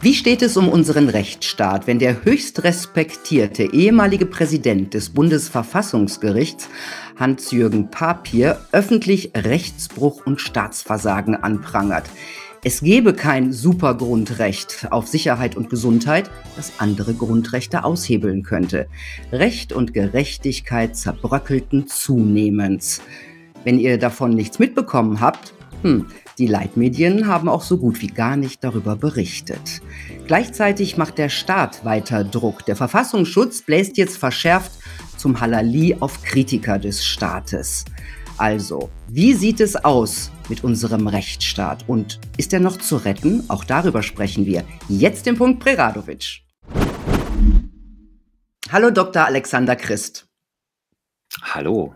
Wie steht es um unseren Rechtsstaat, wenn der höchst respektierte ehemalige Präsident des Bundesverfassungsgerichts, Hans-Jürgen Papier, öffentlich Rechtsbruch und Staatsversagen anprangert? Es gebe kein Supergrundrecht auf Sicherheit und Gesundheit, das andere Grundrechte aushebeln könnte. Recht und Gerechtigkeit zerbröckelten zunehmend. Wenn ihr davon nichts mitbekommen habt, hm, die Leitmedien haben auch so gut wie gar nicht darüber berichtet. Gleichzeitig macht der Staat weiter Druck. Der Verfassungsschutz bläst jetzt verschärft zum Halali auf Kritiker des Staates. Also, wie sieht es aus mit unserem Rechtsstaat und ist er noch zu retten? Auch darüber sprechen wir. Jetzt im Punkt Preradovic. Hallo Dr. Alexander Christ. Hallo.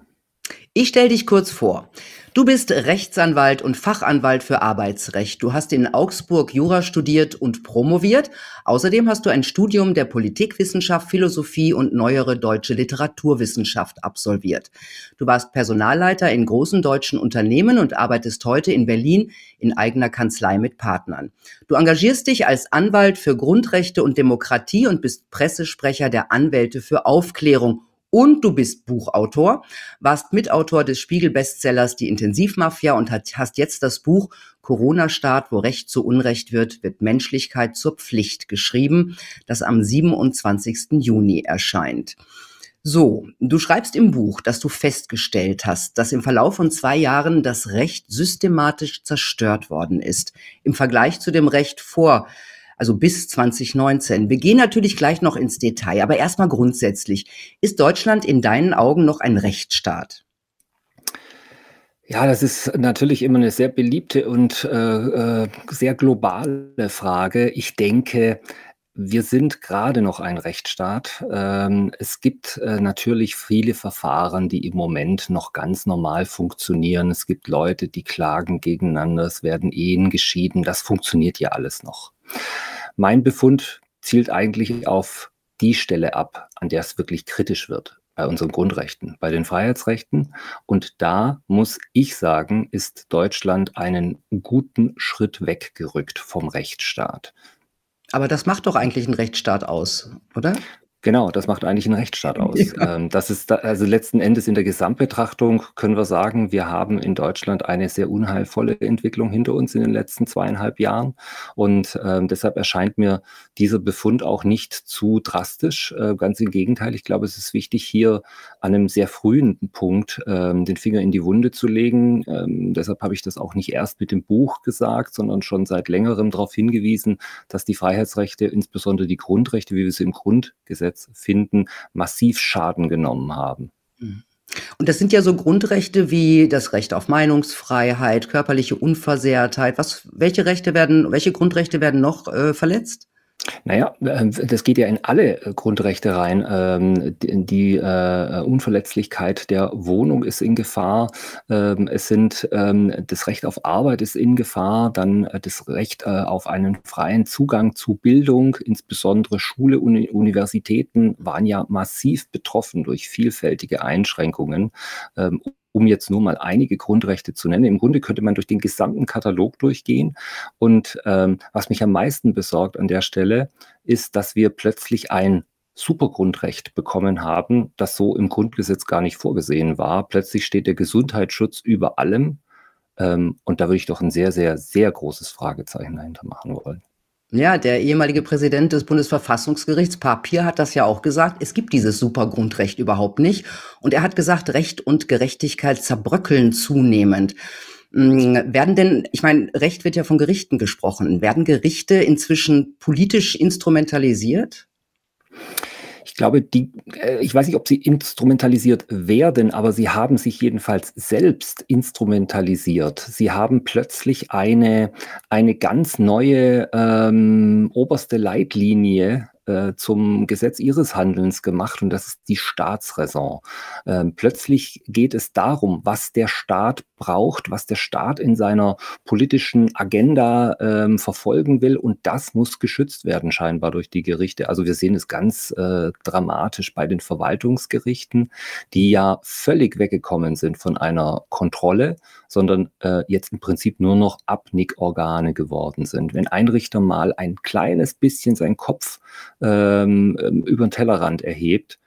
Ich stelle dich kurz vor. Du bist Rechtsanwalt und Fachanwalt für Arbeitsrecht. Du hast in Augsburg Jura studiert und promoviert. Außerdem hast du ein Studium der Politikwissenschaft, Philosophie und neuere deutsche Literaturwissenschaft absolviert. Du warst Personalleiter in großen deutschen Unternehmen und arbeitest heute in Berlin in eigener Kanzlei mit Partnern. Du engagierst dich als Anwalt für Grundrechte und Demokratie und bist Pressesprecher der Anwälte für Aufklärung und du bist Buchautor, warst Mitautor des Spiegel-Bestsellers Die Intensivmafia und hast jetzt das Buch Corona-Staat, wo Recht zu Unrecht wird, wird Menschlichkeit zur Pflicht geschrieben, das am 27. Juni erscheint. So, du schreibst im Buch, dass du festgestellt hast, dass im Verlauf von zwei Jahren das Recht systematisch zerstört worden ist im Vergleich zu dem Recht vor also bis 2019. Wir gehen natürlich gleich noch ins Detail, aber erstmal grundsätzlich. Ist Deutschland in deinen Augen noch ein Rechtsstaat? Ja, das ist natürlich immer eine sehr beliebte und äh, äh sehr globale Frage. Ich denke, wir sind gerade noch ein Rechtsstaat. Ähm, es gibt äh, natürlich viele Verfahren, die im Moment noch ganz normal funktionieren. Es gibt Leute, die klagen gegeneinander, es werden Ehen geschieden. Das funktioniert ja alles noch. Mein Befund zielt eigentlich auf die Stelle ab, an der es wirklich kritisch wird bei unseren Grundrechten, bei den Freiheitsrechten. Und da muss ich sagen, ist Deutschland einen guten Schritt weggerückt vom Rechtsstaat. Aber das macht doch eigentlich einen Rechtsstaat aus, oder? Genau, das macht eigentlich einen Rechtsstaat aus. Ja. Ähm, das ist da, also letzten Endes in der Gesamtbetrachtung können wir sagen, wir haben in Deutschland eine sehr unheilvolle Entwicklung hinter uns in den letzten zweieinhalb Jahren. Und ähm, deshalb erscheint mir dieser Befund auch nicht zu drastisch. Äh, ganz im Gegenteil, ich glaube, es ist wichtig, hier an einem sehr frühen Punkt ähm, den Finger in die Wunde zu legen. Ähm, deshalb habe ich das auch nicht erst mit dem Buch gesagt, sondern schon seit längerem darauf hingewiesen, dass die Freiheitsrechte, insbesondere die Grundrechte, wie wir sie im Grundgesetz Gesetz finden, massiv Schaden genommen haben. Mhm. Und das sind ja so Grundrechte wie das Recht auf Meinungsfreiheit, körperliche Unversehrtheit. Was, welche Rechte werden, welche Grundrechte werden noch äh, verletzt? Naja, ähm, das geht ja in alle äh, Grundrechte rein. Ähm, die äh, Unverletzlichkeit der Wohnung ist in Gefahr. Ähm, es sind das Recht auf Arbeit ist in Gefahr, dann äh, das Recht auf einen freien Zugang zu Bildung, insbesondere Schule und Universitäten waren ja massiv betroffen durch vielfältige Einschränkungen um jetzt nur mal einige Grundrechte zu nennen. Im Grunde könnte man durch den gesamten Katalog durchgehen. Und ähm, was mich am meisten besorgt an der Stelle, ist, dass wir plötzlich ein Supergrundrecht bekommen haben, das so im Grundgesetz gar nicht vorgesehen war. Plötzlich steht der Gesundheitsschutz über allem. Ähm, und da würde ich doch ein sehr, sehr, sehr großes Fragezeichen dahinter machen wollen. Ja, der ehemalige Präsident des Bundesverfassungsgerichts, Papier, hat das ja auch gesagt. Es gibt dieses Supergrundrecht überhaupt nicht. Und er hat gesagt, Recht und Gerechtigkeit zerbröckeln zunehmend. Hm, werden denn, ich meine, Recht wird ja von Gerichten gesprochen. Werden Gerichte inzwischen politisch instrumentalisiert? Glaube, die, äh, ich weiß nicht, ob sie instrumentalisiert werden, aber sie haben sich jedenfalls selbst instrumentalisiert. Sie haben plötzlich eine, eine ganz neue ähm, oberste Leitlinie äh, zum Gesetz ihres Handelns gemacht und das ist die Staatsräson. Ähm, plötzlich geht es darum, was der Staat braucht, was der Staat in seiner politischen Agenda ähm, verfolgen will und das muss geschützt werden scheinbar durch die Gerichte. Also wir sehen es ganz äh, dramatisch bei den Verwaltungsgerichten, die ja völlig weggekommen sind von einer Kontrolle, sondern äh, jetzt im Prinzip nur noch Abnickorgane geworden sind. Wenn ein Richter mal ein kleines bisschen seinen Kopf ähm, ähm über den Tellerrand erhebt,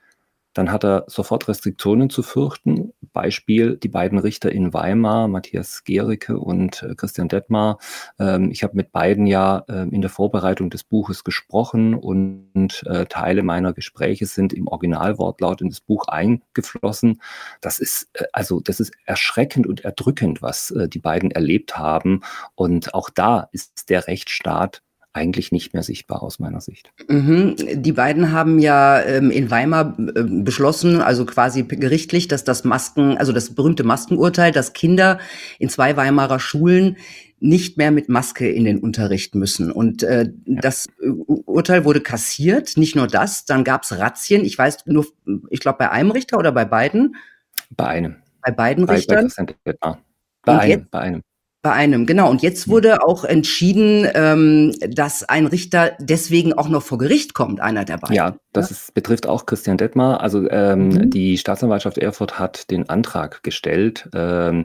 dann hat er sofort Restriktionen zu fürchten. Beispiel die beiden Richter in Weimar, Matthias Gericke und äh, Christian Detmar. Ähm, ich habe mit beiden ja äh, in der Vorbereitung des Buches gesprochen und äh, Teile meiner Gespräche sind im Originalwortlaut in das Buch eingeflossen. Das ist äh, also das ist erschreckend und erdrückend, was die beiden erlebt haben. Und auch da ist der Rechtsstaat eigentlich nicht mehr sichtbar aus meiner Sicht. Mhm. Die beiden haben ja ähm, in Weimar äh, beschlossen, also quasi gerichtlich, dass das Masken, also das berühmte Maskenurteil, dass Kinder in zwei Weimarer Schulen nicht mehr mit Maske in den Unterricht müssen. Und äh, ja. das Urteil wurde kassiert. Nicht nur das, dann gab es Razzien. Ich weiß nur, ich glaube bei einem Richter oder bei beiden? Bei einem. Bei beiden bei, Richtern. Bei, bei einem, jetzt, bei einem. Bei einem, genau. Und jetzt hm. wurde auch entschieden, ähm, dass ein Richter deswegen auch noch vor Gericht kommt, einer der beiden. Ja, das ja? Ist, betrifft auch Christian Detmar. Also ähm, mhm. die Staatsanwaltschaft Erfurt hat den Antrag gestellt. Ähm,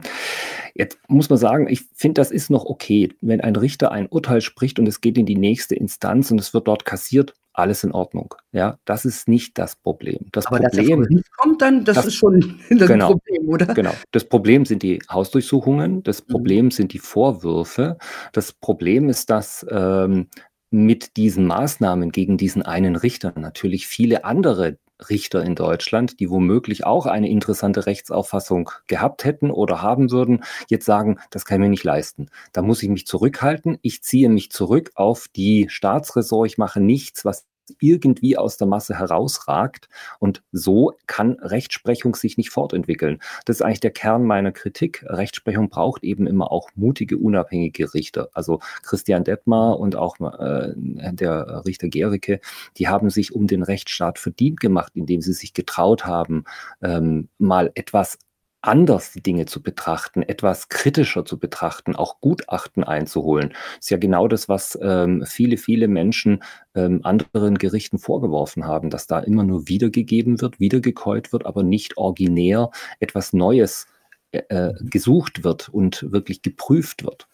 jetzt muss man sagen, ich finde, das ist noch okay, wenn ein Richter ein Urteil spricht und es geht in die nächste Instanz und es wird dort kassiert, alles in Ordnung. Ja, das ist nicht das Problem. Das Aber Problem dass das kommt dann, das, das ist schon das genau, Problem, oder? Genau. Das Problem sind die Hausdurchsuchungen, das mhm. Problem mhm. sind die Vorwürfe. Das Problem ist, dass ähm, mit diesen Maßnahmen gegen diesen einen Richter natürlich viele andere Richter in Deutschland, die womöglich auch eine interessante Rechtsauffassung gehabt hätten oder haben würden, jetzt sagen, das kann ich mir nicht leisten. Da muss ich mich zurückhalten. Ich ziehe mich zurück auf die Staatsressort. Ich mache nichts, was irgendwie aus der Masse herausragt. Und so kann Rechtsprechung sich nicht fortentwickeln. Das ist eigentlich der Kern meiner Kritik. Rechtsprechung braucht eben immer auch mutige, unabhängige Richter. Also Christian Detmar und auch äh, der Richter Gericke, die haben sich um den Rechtsstaat verdient gemacht, indem sie sich getraut haben, ähm, mal etwas anders die Dinge zu betrachten, etwas kritischer zu betrachten, auch Gutachten einzuholen. Das ist ja genau das, was ähm, viele, viele Menschen ähm, anderen Gerichten vorgeworfen haben, dass da immer nur wiedergegeben wird, wiedergekäut wird, aber nicht originär etwas Neues äh, äh gesucht wird und wirklich geprüft wird.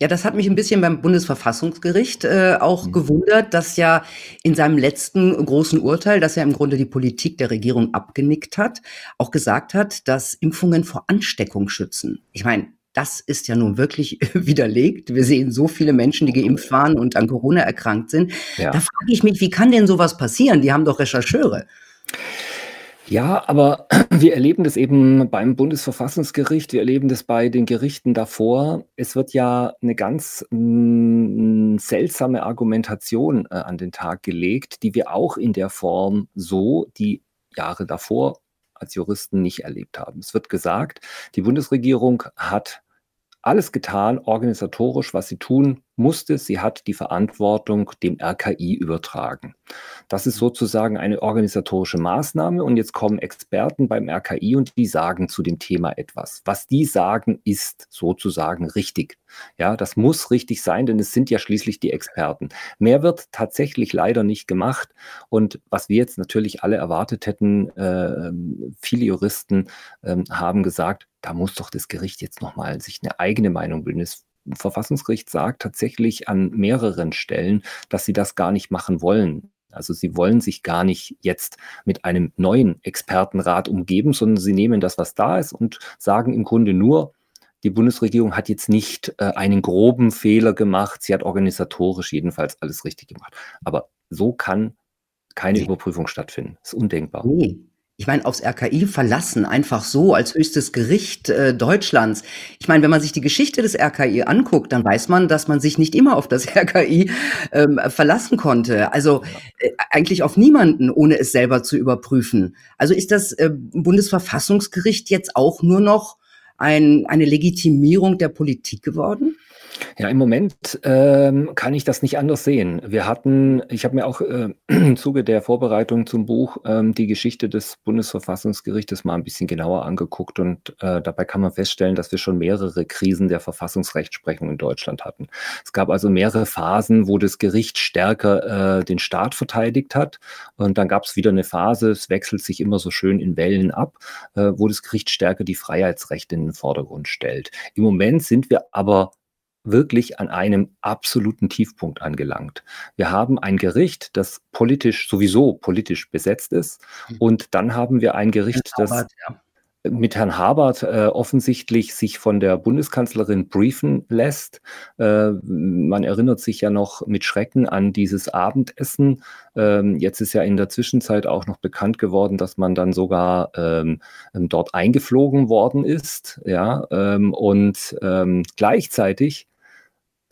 Ja, das hat mich ein bisschen beim Bundesverfassungsgericht äh, auch mhm. gewundert, dass ja in seinem letzten großen Urteil, das ja im Grunde die Politik der Regierung abgenickt hat, auch gesagt hat, dass Impfungen vor Ansteckung schützen. Ich meine, das ist ja nun wirklich widerlegt. Wir sehen so viele Menschen, die geimpft waren und an Corona erkrankt sind. Ja. Da frage ich mich, wie kann denn sowas passieren? Die haben doch Rechercheure. Ja, aber wir erleben das eben beim Bundesverfassungsgericht, wir erleben das bei den Gerichten davor. Es wird ja eine ganz mm, seltsame Argumentation äh, an den Tag gelegt, die wir auch in der Form so die Jahre davor als Juristen nicht erlebt haben. Es wird gesagt, die Bundesregierung hat alles getan, organisatorisch, was sie tun musste. Sie hat die Verantwortung dem RKI übertragen. Das ist sozusagen eine organisatorische Maßnahme und jetzt kommen Experten beim RKI und die sagen zu dem Thema etwas. Was die sagen, ist sozusagen richtig. Ja, das muss richtig sein, denn es sind ja schließlich die Experten. Mehr wird tatsächlich leider nicht gemacht und was wir jetzt natürlich alle erwartet hätten, äh, viele Juristen äh, haben gesagt, da muss doch das Gericht jetzt nochmal sich eine eigene Meinung bilden. Das Verfassungsgericht sagt tatsächlich an mehreren Stellen, dass sie das gar nicht machen wollen. Also sie wollen sich gar nicht jetzt mit einem neuen Expertenrat umgeben, sondern sie nehmen das, was da ist und sagen im Grunde nur, die Bundesregierung hat jetzt nicht äh, einen groben Fehler gemacht, sie hat organisatorisch jedenfalls alles richtig gemacht. Aber so kann keine nee. Überprüfung stattfinden. Das ist undenkbar. Nee. Ich meine, aufs RKI verlassen, einfach so als höchstes Gericht äh, Deutschlands. Ich meine, wenn man sich die Geschichte des RKI anguckt, dann weiß man, dass man sich nicht immer auf das RKI ähm, verlassen konnte. Also äh, eigentlich auf niemanden, ohne es selber zu überprüfen. Also ist das äh, Bundesverfassungsgericht jetzt auch nur noch ein, eine Legitimierung der Politik geworden? Ja, im Moment ähm, kann ich das nicht anders sehen. Wir hatten, ich habe mir auch äh, im Zuge der Vorbereitung zum Buch ähm, die Geschichte des Bundesverfassungsgerichtes mal ein bisschen genauer angeguckt und äh, dabei kann man feststellen, dass wir schon mehrere Krisen der Verfassungsrechtsprechung in Deutschland hatten. Es gab also mehrere Phasen, wo das Gericht stärker äh, den Staat verteidigt hat und dann gab es wieder eine Phase, es wechselt sich immer so schön in Wellen ab, äh, wo das Gericht stärker die Freiheitsrechte in den Vordergrund stellt. Im Moment sind wir aber wirklich an einem absoluten Tiefpunkt angelangt. Wir haben ein Gericht, das politisch sowieso politisch besetzt ist. Hm. Und dann haben wir ein Gericht, das mit Herrn Habert äh, offensichtlich sich von der Bundeskanzlerin briefen lässt. Äh, man erinnert sich ja noch mit Schrecken an dieses Abendessen. Ähm, jetzt ist ja in der Zwischenzeit auch noch bekannt geworden, dass man dann sogar ähm, dort eingeflogen worden ist. Ja, ähm, und ähm, gleichzeitig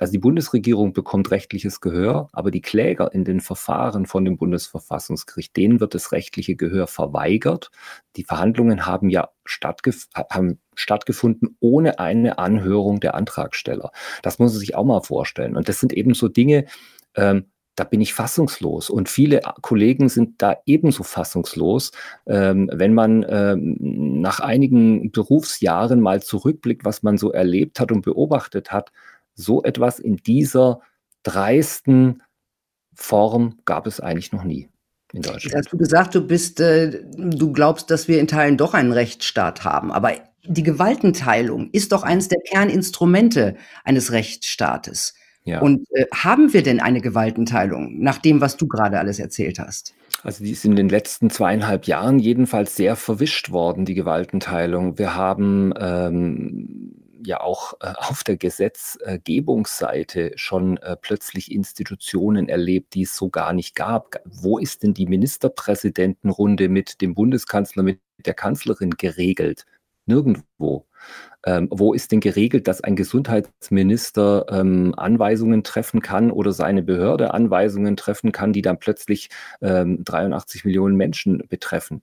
also die Bundesregierung bekommt rechtliches Gehör, aber die Kläger in den Verfahren von dem Bundesverfassungsgericht, denen wird das rechtliche Gehör verweigert. Die Verhandlungen haben ja stattgef haben stattgefunden ohne eine Anhörung der Antragsteller. Das muss man sich auch mal vorstellen. Und das sind eben so Dinge, ähm, da bin ich fassungslos. Und viele Kollegen sind da ebenso fassungslos, ähm, wenn man ähm, nach einigen Berufsjahren mal zurückblickt, was man so erlebt hat und beobachtet hat so etwas in dieser dreisten Form gab es eigentlich noch nie in Deutschland. hast du gesagt, du bist, äh, du glaubst, dass wir in Teilen doch einen Rechtsstaat haben. Aber die Gewaltenteilung ist doch eines der Kerninstrumente eines Rechtsstaates. Ja. Und äh, haben wir denn eine Gewaltenteilung nach dem, was du gerade alles erzählt hast? Also die ist in den letzten zweieinhalb Jahren jedenfalls sehr verwischt worden, die Gewaltenteilung. Wir haben ähm, ja auch äh, auf der Gesetzgebungsseite schon äh, plötzlich Institutionen erlebt, die es so gar nicht gab. Wo ist denn die Ministerpräsidentenrunde mit dem Bundeskanzler, mit der Kanzlerin geregelt? Nirgendwo. Ähm, wo ist denn geregelt, dass ein Gesundheitsminister ähm, Anweisungen treffen kann oder seine Behörde Anweisungen treffen kann, die dann plötzlich ähm, 83 Millionen Menschen betreffen?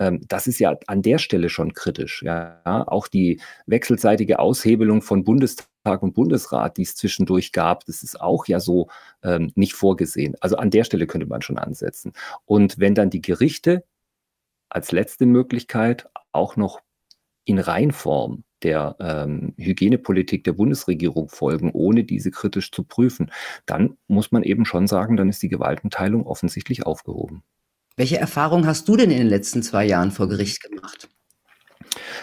Ähm, das ist ja an der Stelle schon kritisch. Ja. Auch die wechselseitige Aushebelung von Bundestag und Bundesrat, die es zwischendurch gab, das ist auch ja so ähm, nicht vorgesehen. Also an der Stelle könnte man schon ansetzen. Und wenn dann die Gerichte als letzte Möglichkeit auch noch in Reinform der ähm, Hygienepolitik der Bundesregierung folgen, ohne diese kritisch zu prüfen, dann muss man eben schon sagen, dann ist die Gewaltenteilung offensichtlich aufgehoben. Welche Erfahrungen hast du denn in den letzten zwei Jahren vor Gericht gemacht?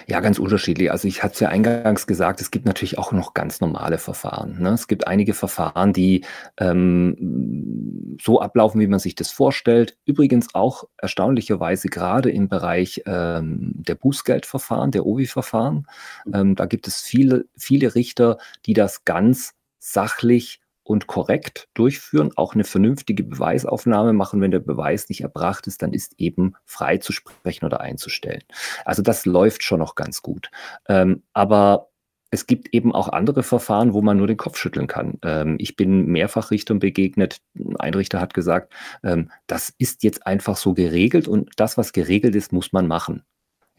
Ja, ganz unterschiedlich. Also ich hatte es ja eingangs gesagt, es gibt natürlich auch noch ganz normale Verfahren. Ne? Es gibt einige Verfahren, die ähm, so ablaufen, wie man sich das vorstellt. Übrigens auch erstaunlicherweise gerade im Bereich ähm, der Bußgeldverfahren, der OVI-Verfahren. Ähm, da gibt es viele, viele Richter, die das ganz sachlich und korrekt durchführen, auch eine vernünftige Beweisaufnahme machen. Wenn der Beweis nicht erbracht ist, dann ist eben frei zu sprechen oder einzustellen. Also das läuft schon noch ganz gut. Ähm, aber es gibt eben auch andere Verfahren, wo man nur den Kopf schütteln kann. Ähm, ich bin mehrfach Richtern begegnet. Ein Richter hat gesagt, ähm, das ist jetzt einfach so geregelt und das, was geregelt ist, muss man machen.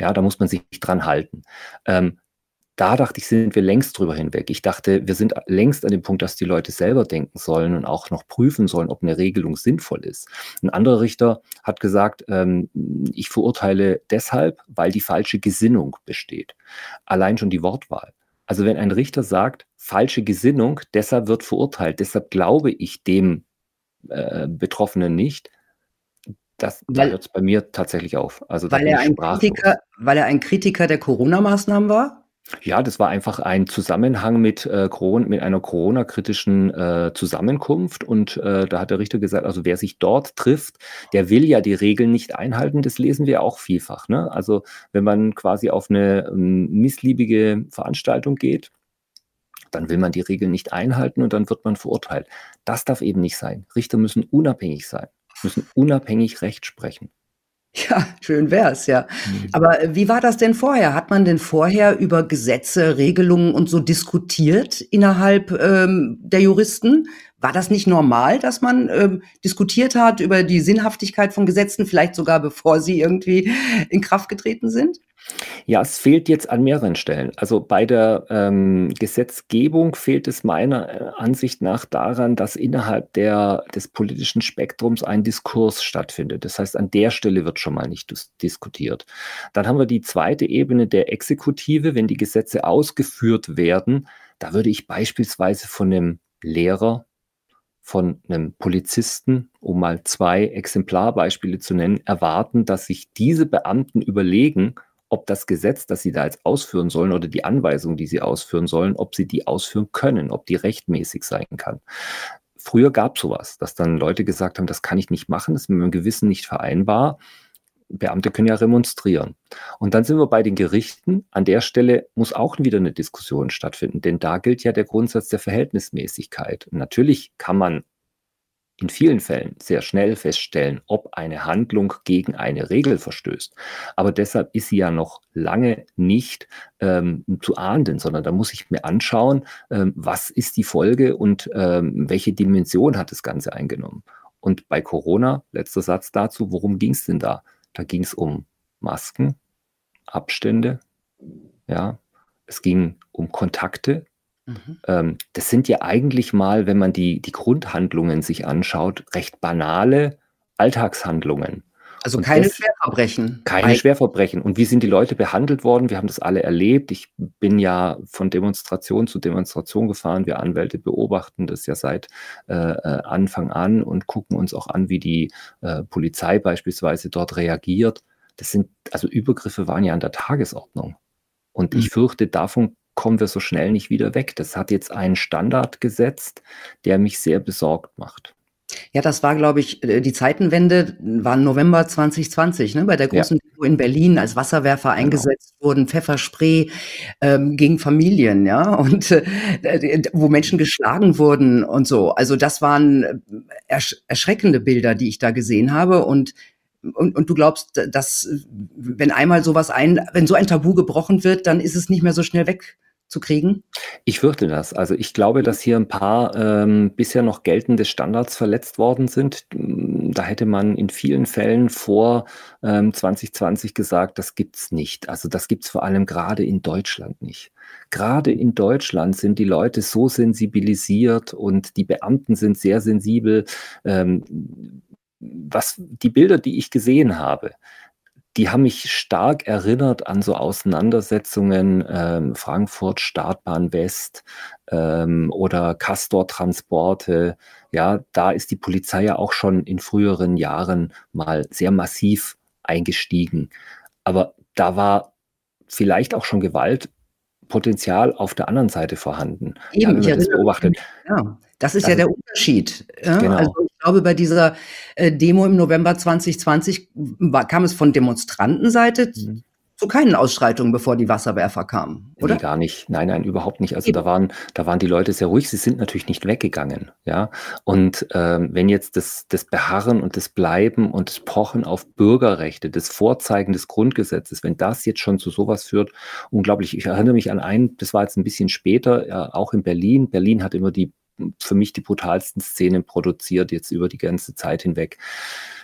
Ja, da muss man sich dran halten. Ähm, da dachte ich, sind wir längst drüber hinweg. Ich dachte, wir sind längst an dem Punkt, dass die Leute selber denken sollen und auch noch prüfen sollen, ob eine Regelung sinnvoll ist. Ein anderer Richter hat gesagt, ähm, ich verurteile deshalb, weil die falsche Gesinnung besteht. Allein schon die Wortwahl. Also wenn ein Richter sagt, falsche Gesinnung, deshalb wird verurteilt, deshalb glaube ich dem äh, Betroffenen nicht, das, weil, da hört es bei mir tatsächlich auf. Also weil, er ein Kritiker, weil er ein Kritiker der Corona-Maßnahmen war? Ja, das war einfach ein Zusammenhang mit, äh, Coron mit einer Corona-kritischen äh, Zusammenkunft. Und äh, da hat der Richter gesagt, also wer sich dort trifft, der will ja die Regeln nicht einhalten. Das lesen wir auch vielfach. Ne? Also wenn man quasi auf eine ähm, missliebige Veranstaltung geht, dann will man die Regeln nicht einhalten und dann wird man verurteilt. Das darf eben nicht sein. Richter müssen unabhängig sein, müssen unabhängig Recht sprechen. Ja, schön wär's, ja. Aber äh, wie war das denn vorher? Hat man denn vorher über Gesetze, Regelungen und so diskutiert innerhalb ähm, der Juristen? War das nicht normal, dass man ähm, diskutiert hat über die Sinnhaftigkeit von Gesetzen, vielleicht sogar bevor sie irgendwie in Kraft getreten sind? Ja, es fehlt jetzt an mehreren Stellen. Also bei der ähm, Gesetzgebung fehlt es meiner äh, Ansicht nach daran, dass innerhalb der, des politischen Spektrums ein Diskurs stattfindet. Das heißt, an der Stelle wird schon mal nicht dis diskutiert. Dann haben wir die zweite Ebene der Exekutive, wenn die Gesetze ausgeführt werden. Da würde ich beispielsweise von einem Lehrer von einem Polizisten, um mal zwei Exemplarbeispiele zu nennen, erwarten, dass sich diese Beamten überlegen, ob das Gesetz, das sie da jetzt ausführen sollen oder die Anweisung, die sie ausführen sollen, ob sie die ausführen können, ob die rechtmäßig sein kann. Früher gab es sowas, dass dann Leute gesagt haben, das kann ich nicht machen, das ist mit meinem Gewissen nicht vereinbar. Beamte können ja remonstrieren. Und dann sind wir bei den Gerichten. An der Stelle muss auch wieder eine Diskussion stattfinden, denn da gilt ja der Grundsatz der Verhältnismäßigkeit. Natürlich kann man in vielen Fällen sehr schnell feststellen, ob eine Handlung gegen eine Regel verstößt. Aber deshalb ist sie ja noch lange nicht ähm, zu ahnden, sondern da muss ich mir anschauen, ähm, was ist die Folge und ähm, welche Dimension hat das Ganze eingenommen. Und bei Corona, letzter Satz dazu, worum ging es denn da? Da ging es um Masken, Abstände, ja, es ging um Kontakte, Mhm. Ähm, das sind ja eigentlich mal, wenn man die, die Grundhandlungen sich anschaut, recht banale Alltagshandlungen. Also keine das, Schwerverbrechen. Keine Schwerverbrechen. Und wie sind die Leute behandelt worden? Wir haben das alle erlebt. Ich bin ja von Demonstration zu Demonstration gefahren. Wir Anwälte beobachten das ja seit äh, äh Anfang an und gucken uns auch an, wie die äh, Polizei beispielsweise dort reagiert. Das sind, also Übergriffe waren ja an der Tagesordnung. Und mhm. ich fürchte, davon kommen wir so schnell nicht wieder weg. Das hat jetzt einen Standard gesetzt, der mich sehr besorgt macht. Ja, das war, glaube ich, äh, die Zeitenwende war November 2020, ne, bei der großen ja. Demo in Berlin, als Wasserwerfer genau. eingesetzt wurden, Pfefferspray ähm, gegen Familien, ja, und äh, wo Menschen geschlagen wurden und so. Also das waren äh, ersch erschreckende Bilder, die ich da gesehen habe und und, und du glaubst, dass wenn einmal sowas ein, wenn so ein Tabu gebrochen wird, dann ist es nicht mehr so schnell weg zu kriegen? Ich fürchte das. Also ich glaube, dass hier ein paar ähm, bisher noch geltende Standards verletzt worden sind. Da hätte man in vielen Fällen vor ähm, 2020 gesagt, das gibt's nicht. Also das gibt's vor allem gerade in Deutschland nicht. Gerade in Deutschland sind die Leute so sensibilisiert und die Beamten sind sehr sensibel. Ähm, was die Bilder, die ich gesehen habe, die haben mich stark erinnert an so Auseinandersetzungen ähm, Frankfurt Startbahn West ähm, oder Castor Transporte. Ja, da ist die Polizei ja auch schon in früheren Jahren mal sehr massiv eingestiegen. Aber da war vielleicht auch schon Gewaltpotenzial auf der anderen Seite vorhanden. Eben, ja, das beobachtet. Ja, das ist also, ja der Unterschied. Genau. Also ich glaube, bei dieser äh, Demo im November 2020 war, kam es von Demonstrantenseite mhm. zu keinen Ausschreitungen, bevor die Wasserwerfer kamen, oder? Nee, gar nicht. Nein, nein, überhaupt nicht. Also da waren, da waren die Leute sehr ruhig. Sie sind natürlich nicht weggegangen, ja. Und ähm, wenn jetzt das, das Beharren und das Bleiben und das Pochen auf Bürgerrechte, das Vorzeigen des Grundgesetzes, wenn das jetzt schon zu sowas führt, unglaublich. Ich erinnere mich an einen, das war jetzt ein bisschen später, ja, auch in Berlin. Berlin hat immer die für mich die brutalsten Szenen produziert, jetzt über die ganze Zeit hinweg.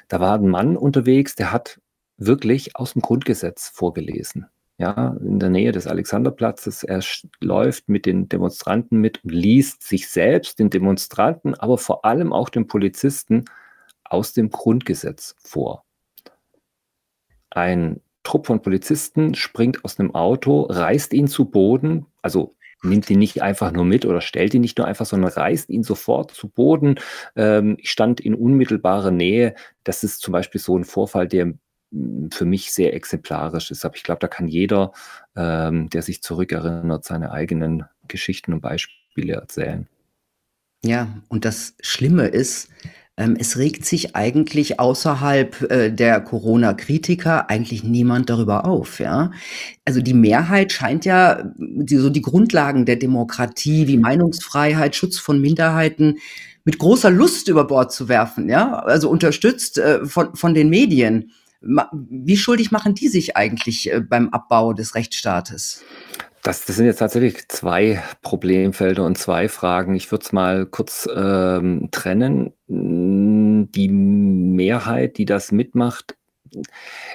Da war ein Mann unterwegs, der hat wirklich aus dem Grundgesetz vorgelesen. Ja, in der Nähe des Alexanderplatzes. Er läuft mit den Demonstranten mit und liest sich selbst, den Demonstranten, aber vor allem auch den Polizisten aus dem Grundgesetz vor. Ein Trupp von Polizisten springt aus einem Auto, reißt ihn zu Boden, also nimmt ihn nicht einfach nur mit oder stellt ihn nicht nur einfach, sondern reißt ihn sofort zu Boden. Ähm, ich stand in unmittelbarer Nähe. Das ist zum Beispiel so ein Vorfall, der hm, für mich sehr exemplarisch ist. Aber ich glaube, da kann jeder, ähm, der sich zurückerinnert, seine eigenen Geschichten und Beispiele erzählen. Ja, und das Schlimme ist, es regt sich eigentlich außerhalb äh, der Corona-Kritiker eigentlich niemand darüber auf, ja. Also die Mehrheit scheint ja die, so die Grundlagen der Demokratie wie Meinungsfreiheit, Schutz von Minderheiten mit großer Lust über Bord zu werfen, ja. Also unterstützt äh, von, von den Medien. Wie schuldig machen die sich eigentlich äh, beim Abbau des Rechtsstaates? Das, das sind jetzt tatsächlich zwei Problemfelder und zwei Fragen. Ich würde es mal kurz ähm, trennen. Die Mehrheit, die das mitmacht,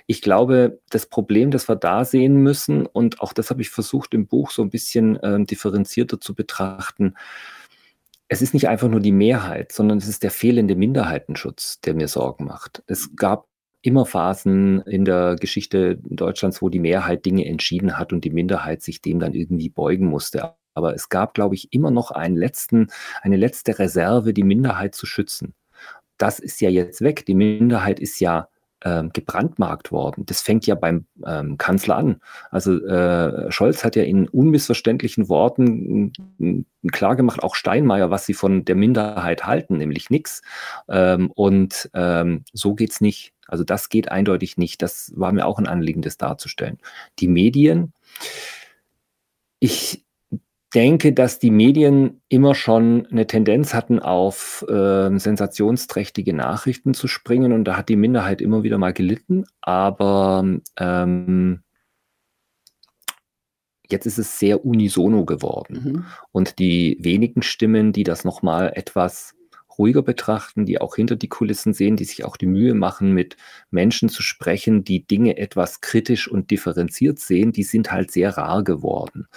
ich glaube, das Problem, das wir da sehen müssen, und auch das habe ich versucht im Buch so ein bisschen äh, differenzierter zu betrachten, es ist nicht einfach nur die Mehrheit, sondern es ist der fehlende Minderheitenschutz, der mir Sorgen macht. Es gab immer Phasen in der Geschichte Deutschlands, wo die Mehrheit Dinge entschieden hat und die Minderheit sich dem dann irgendwie beugen musste. Aber es gab, glaube ich, immer noch einen letzten, eine letzte Reserve, die Minderheit zu schützen. Das ist ja jetzt weg. Die Minderheit ist ja ähm, gebrandmarkt worden. Das fängt ja beim ähm, Kanzler an. Also äh, Scholz hat ja in unmissverständlichen Worten klargemacht, auch Steinmeier, was sie von der Minderheit halten, nämlich nichts. Ähm, und ähm, so geht's nicht. Also das geht eindeutig nicht. Das war mir auch ein Anliegen, das darzustellen. Die Medien, ich denke, dass die Medien immer schon eine Tendenz hatten, auf äh, sensationsträchtige Nachrichten zu springen und da hat die Minderheit immer wieder mal gelitten, aber ähm, jetzt ist es sehr unisono geworden mhm. und die wenigen Stimmen, die das nochmal etwas ruhiger betrachten, die auch hinter die Kulissen sehen, die sich auch die Mühe machen, mit Menschen zu sprechen, die Dinge etwas kritisch und differenziert sehen, die sind halt sehr rar geworden.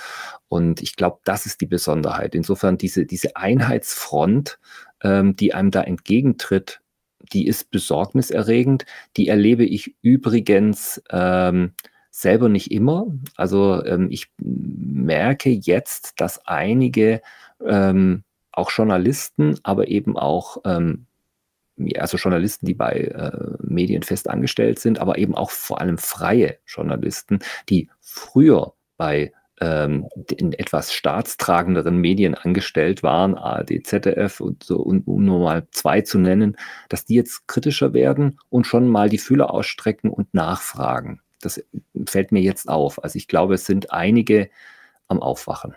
Und ich glaube, das ist die Besonderheit. Insofern diese, diese Einheitsfront, ähm, die einem da entgegentritt, die ist besorgniserregend. Die erlebe ich übrigens ähm, selber nicht immer. Also ähm, ich merke jetzt, dass einige ähm, auch Journalisten, aber eben auch ähm, also Journalisten, die bei äh, Medien fest angestellt sind, aber eben auch vor allem freie Journalisten, die früher bei ähm, in etwas staatstragenderen Medien angestellt waren, ARD, ZDF und so, um, um nur mal zwei zu nennen, dass die jetzt kritischer werden und schon mal die Fühler ausstrecken und nachfragen. Das fällt mir jetzt auf. Also ich glaube, es sind einige am Aufwachen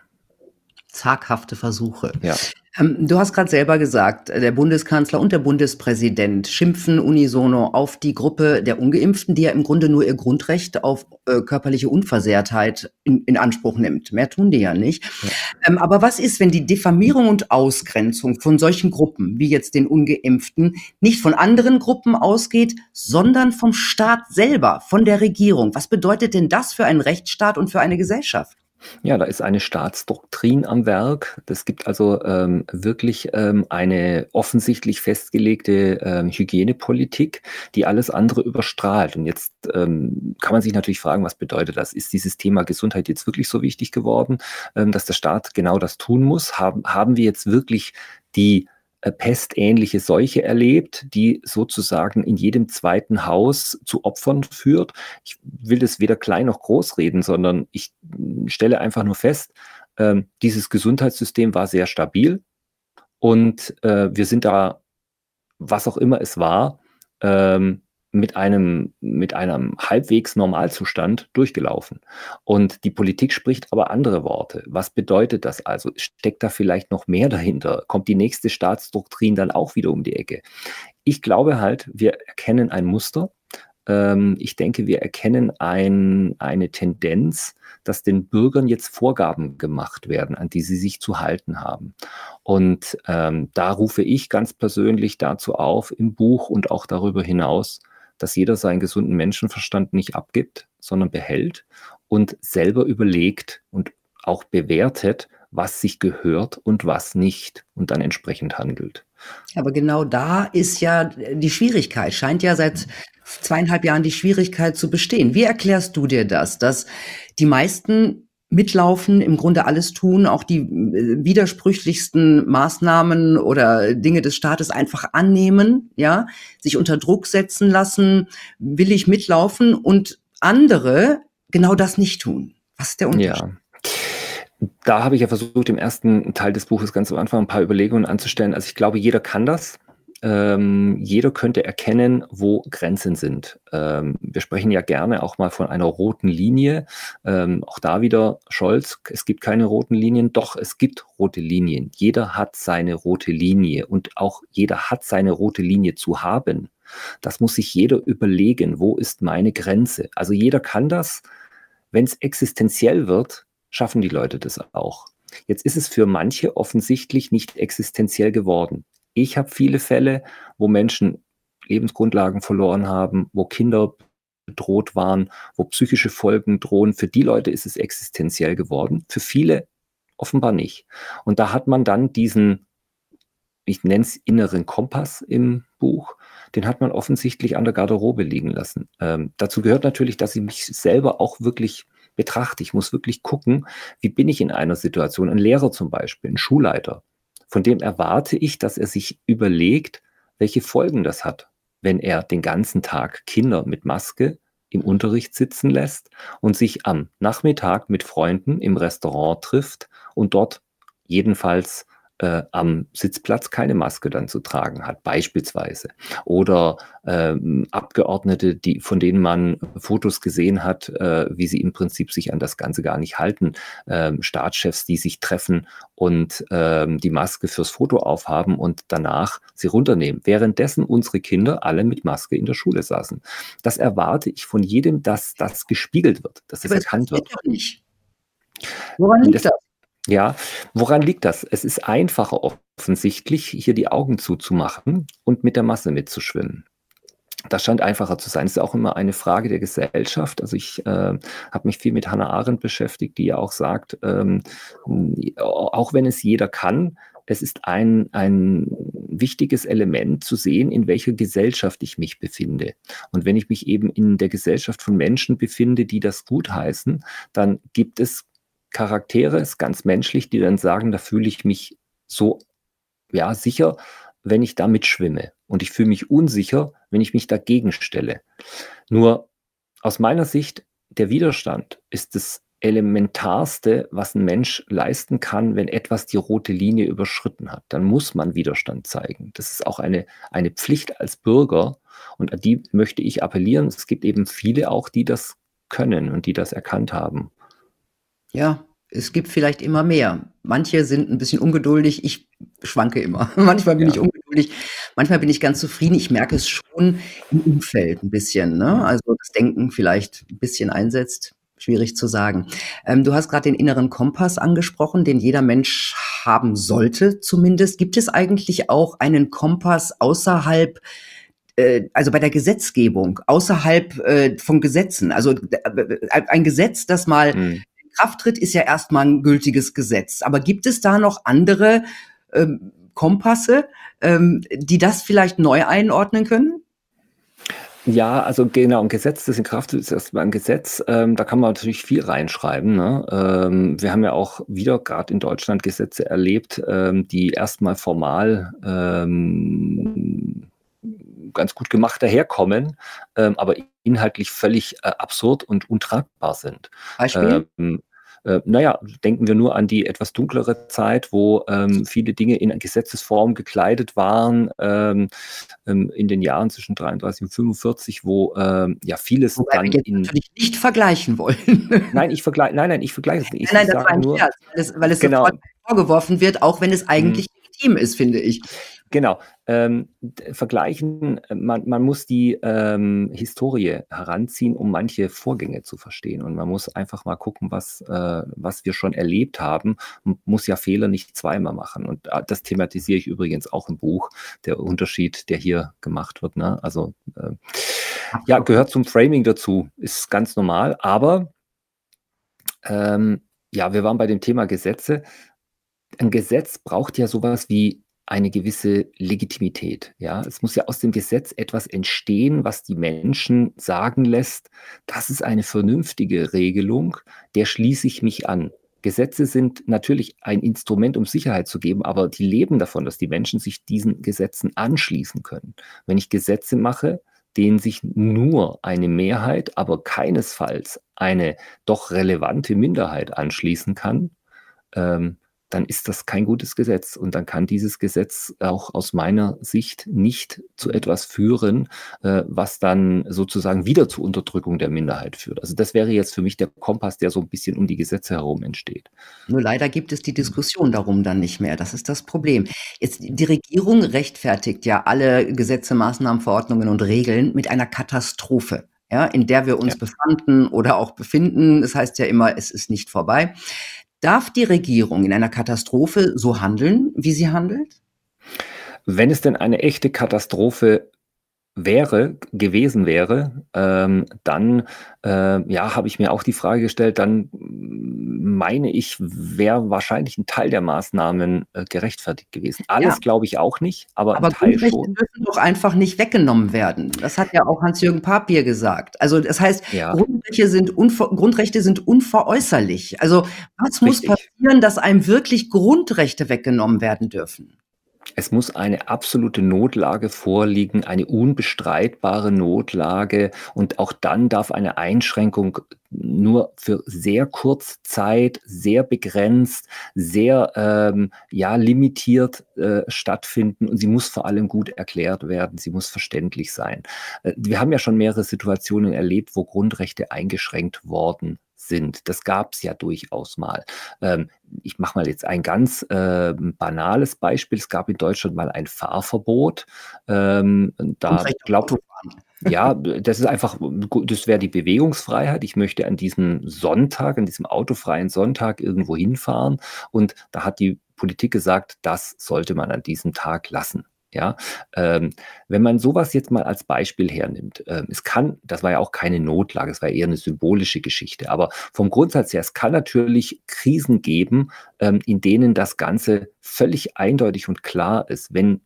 zaghafte Versuche. Ja. Ähm, du hast gerade selber gesagt, der Bundeskanzler und der Bundespräsident schimpfen unisono auf die Gruppe der Ungeimpften, die ja im Grunde nur ihr Grundrecht auf äh, körperliche Unversehrtheit in, in, Anspruch nimmt. Mehr tun die ja nicht. Ja. Ähm, aber was ist, wenn die Diffamierung und Ausgrenzung von solchen Gruppen, wie jetzt den Ungeimpften, nicht von anderen Gruppen ausgeht, sondern vom Staat selber, von der Regierung? Was bedeutet denn das für einen Rechtsstaat und für eine Gesellschaft? Ja, da ist eine Staatsdoktrin am Werk. Es gibt also ähm, wirklich ähm, eine offensichtlich festgelegte ähm, Hygienepolitik, die alles andere überstrahlt. Und jetzt ähm, kann man sich natürlich fragen, was bedeutet das? Ist dieses Thema Gesundheit jetzt wirklich so wichtig geworden, ähm, dass der Staat genau das tun muss? Haben, haben wir jetzt wirklich die pestähnliche Seuche erlebt, die sozusagen in jedem zweiten Haus zu Opfern führt. Ich will das weder klein noch groß reden, sondern ich hm, stelle einfach nur fest, äh, dieses Gesundheitssystem war sehr stabil und äh, wir sind da, was auch immer es war, ähm, mit einem, mit einem halbwegs Normalzustand durchgelaufen. Und die Politik spricht aber andere Worte. Was bedeutet das also? Steckt da vielleicht noch mehr dahinter? Kommt die nächste Staatsdoktrin dann auch wieder um die Ecke? Ich glaube halt, wir erkennen ein Muster. Ähm, ich denke, wir erkennen ein, eine Tendenz, dass den Bürgern jetzt Vorgaben gemacht werden, an die sie sich zu halten haben. Und ähm, da rufe ich ganz persönlich dazu auf, im Buch und auch darüber hinaus, dass jeder seinen gesunden Menschenverstand nicht abgibt, sondern behält und selber überlegt und auch bewertet, was sich gehört und was nicht und dann entsprechend handelt. Aber genau da ist ja die Schwierigkeit, scheint ja seit zweieinhalb Jahren die Schwierigkeit zu bestehen. Wie erklärst du dir das, dass die meisten mitlaufen, im Grunde alles tun, auch die äh, widersprüchlichsten Maßnahmen oder Dinge des Staates einfach annehmen, ja, sich unter Druck setzen lassen, will ich mitlaufen und andere genau das nicht tun. Was ist der Unterschied? Ja. Da habe ich ja versucht, im ersten Teil des Buches ganz am Anfang ein paar Überlegungen anzustellen. Also ich glaube, jeder kann das ähm, jeder könnte erkennen, wo Grenzen sind. Ähm, wir sprechen ja gerne auch mal von einer roten Linie. Ähm, auch da wieder Scholz, es gibt keine roten Linien, doch es gibt rote Linien. Jeder hat seine rote Linie und auch jeder hat seine rote Linie zu haben. Das muss sich jeder überlegen, wo ist meine Grenze. Also jeder kann das. Wenn es existenziell wird, schaffen die Leute das auch. Jetzt ist es für manche offensichtlich nicht existenziell geworden. Ich habe viele Fälle, wo Menschen Lebensgrundlagen verloren haben, wo Kinder bedroht waren, wo psychische Folgen drohen. Für die Leute ist es existenziell geworden, für viele offenbar nicht. Und da hat man dann diesen, ich nenne es inneren Kompass im Buch, den hat man offensichtlich an der Garderobe liegen lassen. Ähm, dazu gehört natürlich, dass ich mich selber auch wirklich betrachte. Ich muss wirklich gucken, wie bin ich in einer Situation. Ein Lehrer zum Beispiel, ein Schulleiter, von dem erwarte ich, dass er sich überlegt, welche Folgen das hat, wenn er den ganzen Tag Kinder mit Maske im Unterricht sitzen lässt und sich am Nachmittag mit Freunden im Restaurant trifft und dort jedenfalls äh, am Sitzplatz keine Maske dann zu tragen hat, beispielsweise. Oder ähm, Abgeordnete, die, von denen man Fotos gesehen hat, äh, wie sie im Prinzip sich an das Ganze gar nicht halten. Ähm, Staatschefs, die sich treffen und ähm, die Maske fürs Foto aufhaben und danach sie runternehmen. Währenddessen unsere Kinder alle mit Maske in der Schule saßen. Das erwarte ich von jedem, dass das gespiegelt wird, dass das erkannt wird. Doch nicht. Woran liegt das? Ja, woran liegt das? Es ist einfacher offensichtlich, hier die Augen zuzumachen und mit der Masse mitzuschwimmen. Das scheint einfacher zu sein. Es ist auch immer eine Frage der Gesellschaft. Also ich äh, habe mich viel mit Hannah Arendt beschäftigt, die ja auch sagt, ähm, auch wenn es jeder kann, es ist ein, ein wichtiges Element zu sehen, in welcher Gesellschaft ich mich befinde. Und wenn ich mich eben in der Gesellschaft von Menschen befinde, die das gutheißen, dann gibt es Charaktere, ist ganz menschlich, die dann sagen, da fühle ich mich so ja, sicher, wenn ich damit schwimme. Und ich fühle mich unsicher, wenn ich mich dagegen stelle. Nur aus meiner Sicht, der Widerstand ist das Elementarste, was ein Mensch leisten kann, wenn etwas die rote Linie überschritten hat. Dann muss man Widerstand zeigen. Das ist auch eine, eine Pflicht als Bürger und an die möchte ich appellieren. Es gibt eben viele auch, die das können und die das erkannt haben. Ja, es gibt vielleicht immer mehr. Manche sind ein bisschen ungeduldig. Ich schwanke immer. Manchmal bin ja. ich ungeduldig, manchmal bin ich ganz zufrieden. Ich merke es schon im Umfeld ein bisschen, ne? Also, das Denken vielleicht ein bisschen einsetzt. Schwierig zu sagen. Ähm, du hast gerade den inneren Kompass angesprochen, den jeder Mensch haben sollte zumindest. Gibt es eigentlich auch einen Kompass außerhalb äh, also bei der Gesetzgebung, außerhalb äh, von Gesetzen? Also äh, ein Gesetz, das mal mhm. Kraft tritt, ist ja erstmal ein gültiges Gesetz. Aber gibt es da noch andere ähm, Kompasse, ähm, die das vielleicht neu einordnen können? Ja, also genau, ein Gesetz, das in Kraft ist, erstmal ein Gesetz. Ähm, da kann man natürlich viel reinschreiben. Ne? Ähm, wir haben ja auch wieder gerade in Deutschland Gesetze erlebt, ähm, die erstmal formal ähm, ganz gut gemacht daherkommen, ähm, aber inhaltlich völlig äh, absurd und untragbar sind. Beispiel? Ähm, äh, naja, denken wir nur an die etwas dunklere Zeit, wo ähm, viele Dinge in Gesetzesform gekleidet waren, ähm, ähm, in den Jahren zwischen 33 und 45, wo ähm, ja vieles Wobei dann wir jetzt in natürlich nicht vergleichen wollen. nein, ich vergleiche, nein, nein, ich vergleiche es nicht. Nein, nein, das war ein nur, Scherz, weil es, weil es genau. vorgeworfen wird, auch wenn es mhm. eigentlich hm. legitim ist, finde ich. Genau. Ähm, vergleichen, äh, man, man muss die ähm, Historie heranziehen, um manche Vorgänge zu verstehen. Und man muss einfach mal gucken, was, äh, was wir schon erlebt haben. Man muss ja Fehler nicht zweimal machen. Und äh, das thematisiere ich übrigens auch im Buch, der Unterschied, der hier gemacht wird. Ne? Also äh, ja, gehört zum Framing dazu, ist ganz normal. Aber ähm, ja, wir waren bei dem Thema Gesetze. Ein Gesetz braucht ja sowas wie eine gewisse Legitimität. Ja, es muss ja aus dem Gesetz etwas entstehen, was die Menschen sagen lässt, das ist eine vernünftige Regelung, der schließe ich mich an. Gesetze sind natürlich ein Instrument, um Sicherheit zu geben, aber die leben davon, dass die Menschen sich diesen Gesetzen anschließen können. Wenn ich Gesetze mache, denen sich nur eine Mehrheit, aber keinesfalls eine doch relevante Minderheit anschließen kann, ähm, dann ist das kein gutes Gesetz. Und dann kann dieses Gesetz auch aus meiner Sicht nicht zu etwas führen, äh, was dann sozusagen wieder zur Unterdrückung der Minderheit führt. Also das wäre jetzt für mich der Kompass, der so ein bisschen um die Gesetze herum entsteht. Nur leider gibt es die Diskussion darum dann nicht mehr. Das ist das Problem. Jetzt, die Regierung rechtfertigt ja alle Gesetze, Maßnahmen, Verordnungen und Regeln mit einer Katastrophe. Ja, in der wir uns ja. befanden oder auch befinden. Das heißt ja immer, es ist nicht vorbei. Darf die Regierung in einer Katastrophe so handeln, wie sie handelt? Wenn es denn eine echte Katastrophe wäre, gewesen wäre, ähm, dann äh, ja, habe ich mir auch die Frage gestellt, dann meine ich, wäre wahrscheinlich ein Teil der Maßnahmen äh, gerechtfertigt gewesen. Alles ja. glaube ich auch nicht, aber, aber ein Teil Grundrechte schon. dürfen doch einfach nicht weggenommen werden. Das hat ja auch Hans-Jürgen Papier gesagt. Also das heißt, ja. Grundrechte, sind Grundrechte sind unveräußerlich. Also was muss passieren, dass einem wirklich Grundrechte weggenommen werden dürfen? Es muss eine absolute Notlage vorliegen, eine unbestreitbare Notlage. Und auch dann darf eine Einschränkung nur für sehr kurze Zeit, sehr begrenzt, sehr ähm, ja, limitiert äh, stattfinden. Und sie muss vor allem gut erklärt werden, sie muss verständlich sein. Äh, wir haben ja schon mehrere Situationen erlebt, wo Grundrechte eingeschränkt worden sind. Das gab es ja durchaus mal. Ähm, ich mache mal jetzt ein ganz äh, banales Beispiel. Es gab in Deutschland mal ein Fahrverbot. Ähm, da glaubt ja, das ist einfach, das wäre die Bewegungsfreiheit. Ich möchte an diesem Sonntag, an diesem autofreien Sonntag irgendwo hinfahren. Und da hat die Politik gesagt, das sollte man an diesem Tag lassen. Ja, ähm, wenn man sowas jetzt mal als Beispiel hernimmt, ähm, es kann, das war ja auch keine Notlage, es war eher eine symbolische Geschichte, aber vom Grundsatz her, es kann natürlich Krisen geben, ähm, in denen das Ganze völlig eindeutig und klar ist, wenn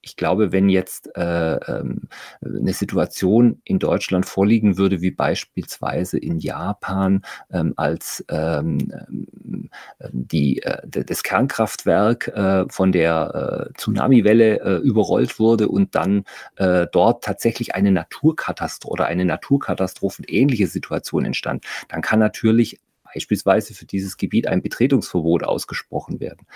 ich glaube, wenn jetzt äh, ähm, eine Situation in Deutschland vorliegen würde, wie beispielsweise in Japan, ähm, als ähm, ähm die, äh, das Kernkraftwerk äh, von der äh, Tsunamiwelle äh, überrollt wurde und dann äh, dort tatsächlich eine Naturkatastrophe oder eine Naturkatastrophenähnliche Situation entstand, dann kann natürlich beispielsweise für dieses Gebiet ein Betretungsverbot ausgesprochen werden.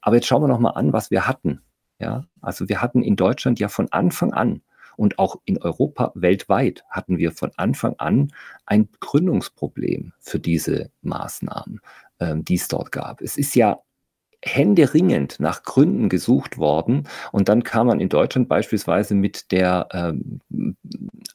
Aber jetzt schauen wir noch mal an, was wir hatten. Ja, also wir hatten in Deutschland ja von Anfang an und auch in Europa weltweit hatten wir von Anfang an ein Gründungsproblem für diese Maßnahmen, ähm, die es dort gab. Es ist ja händeringend nach Gründen gesucht worden. Und dann kam man in Deutschland beispielsweise mit der ähm,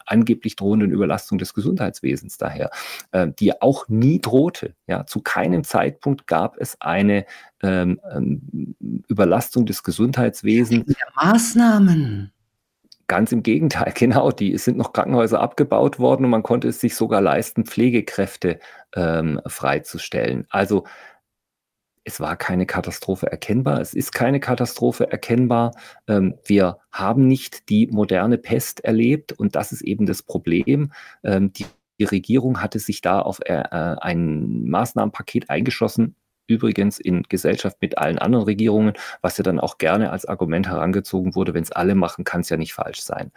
angeblich drohenden Überlastung des Gesundheitswesens daher, äh, die auch nie drohte. Ja, zu keinem Zeitpunkt gab es eine ähm, ähm, Überlastung des Gesundheitswesens. Maßnahmen. Ganz im Gegenteil, genau. Die sind noch Krankenhäuser abgebaut worden und man konnte es sich sogar leisten, Pflegekräfte ähm, freizustellen. Also es war keine Katastrophe erkennbar. Es ist keine Katastrophe erkennbar. Ähm, wir haben nicht die moderne Pest erlebt und das ist eben das Problem. Ähm, die, Regierung hatte sich da auf äh, äh ein Maßnahmenpaket eingeschossen, übrigens in Gesellschaft mit allen anderen Regierungen, was ja dann auch gerne als Argument herangezogen wurde, wenn es alle machen, kann es ja nicht falsch sein.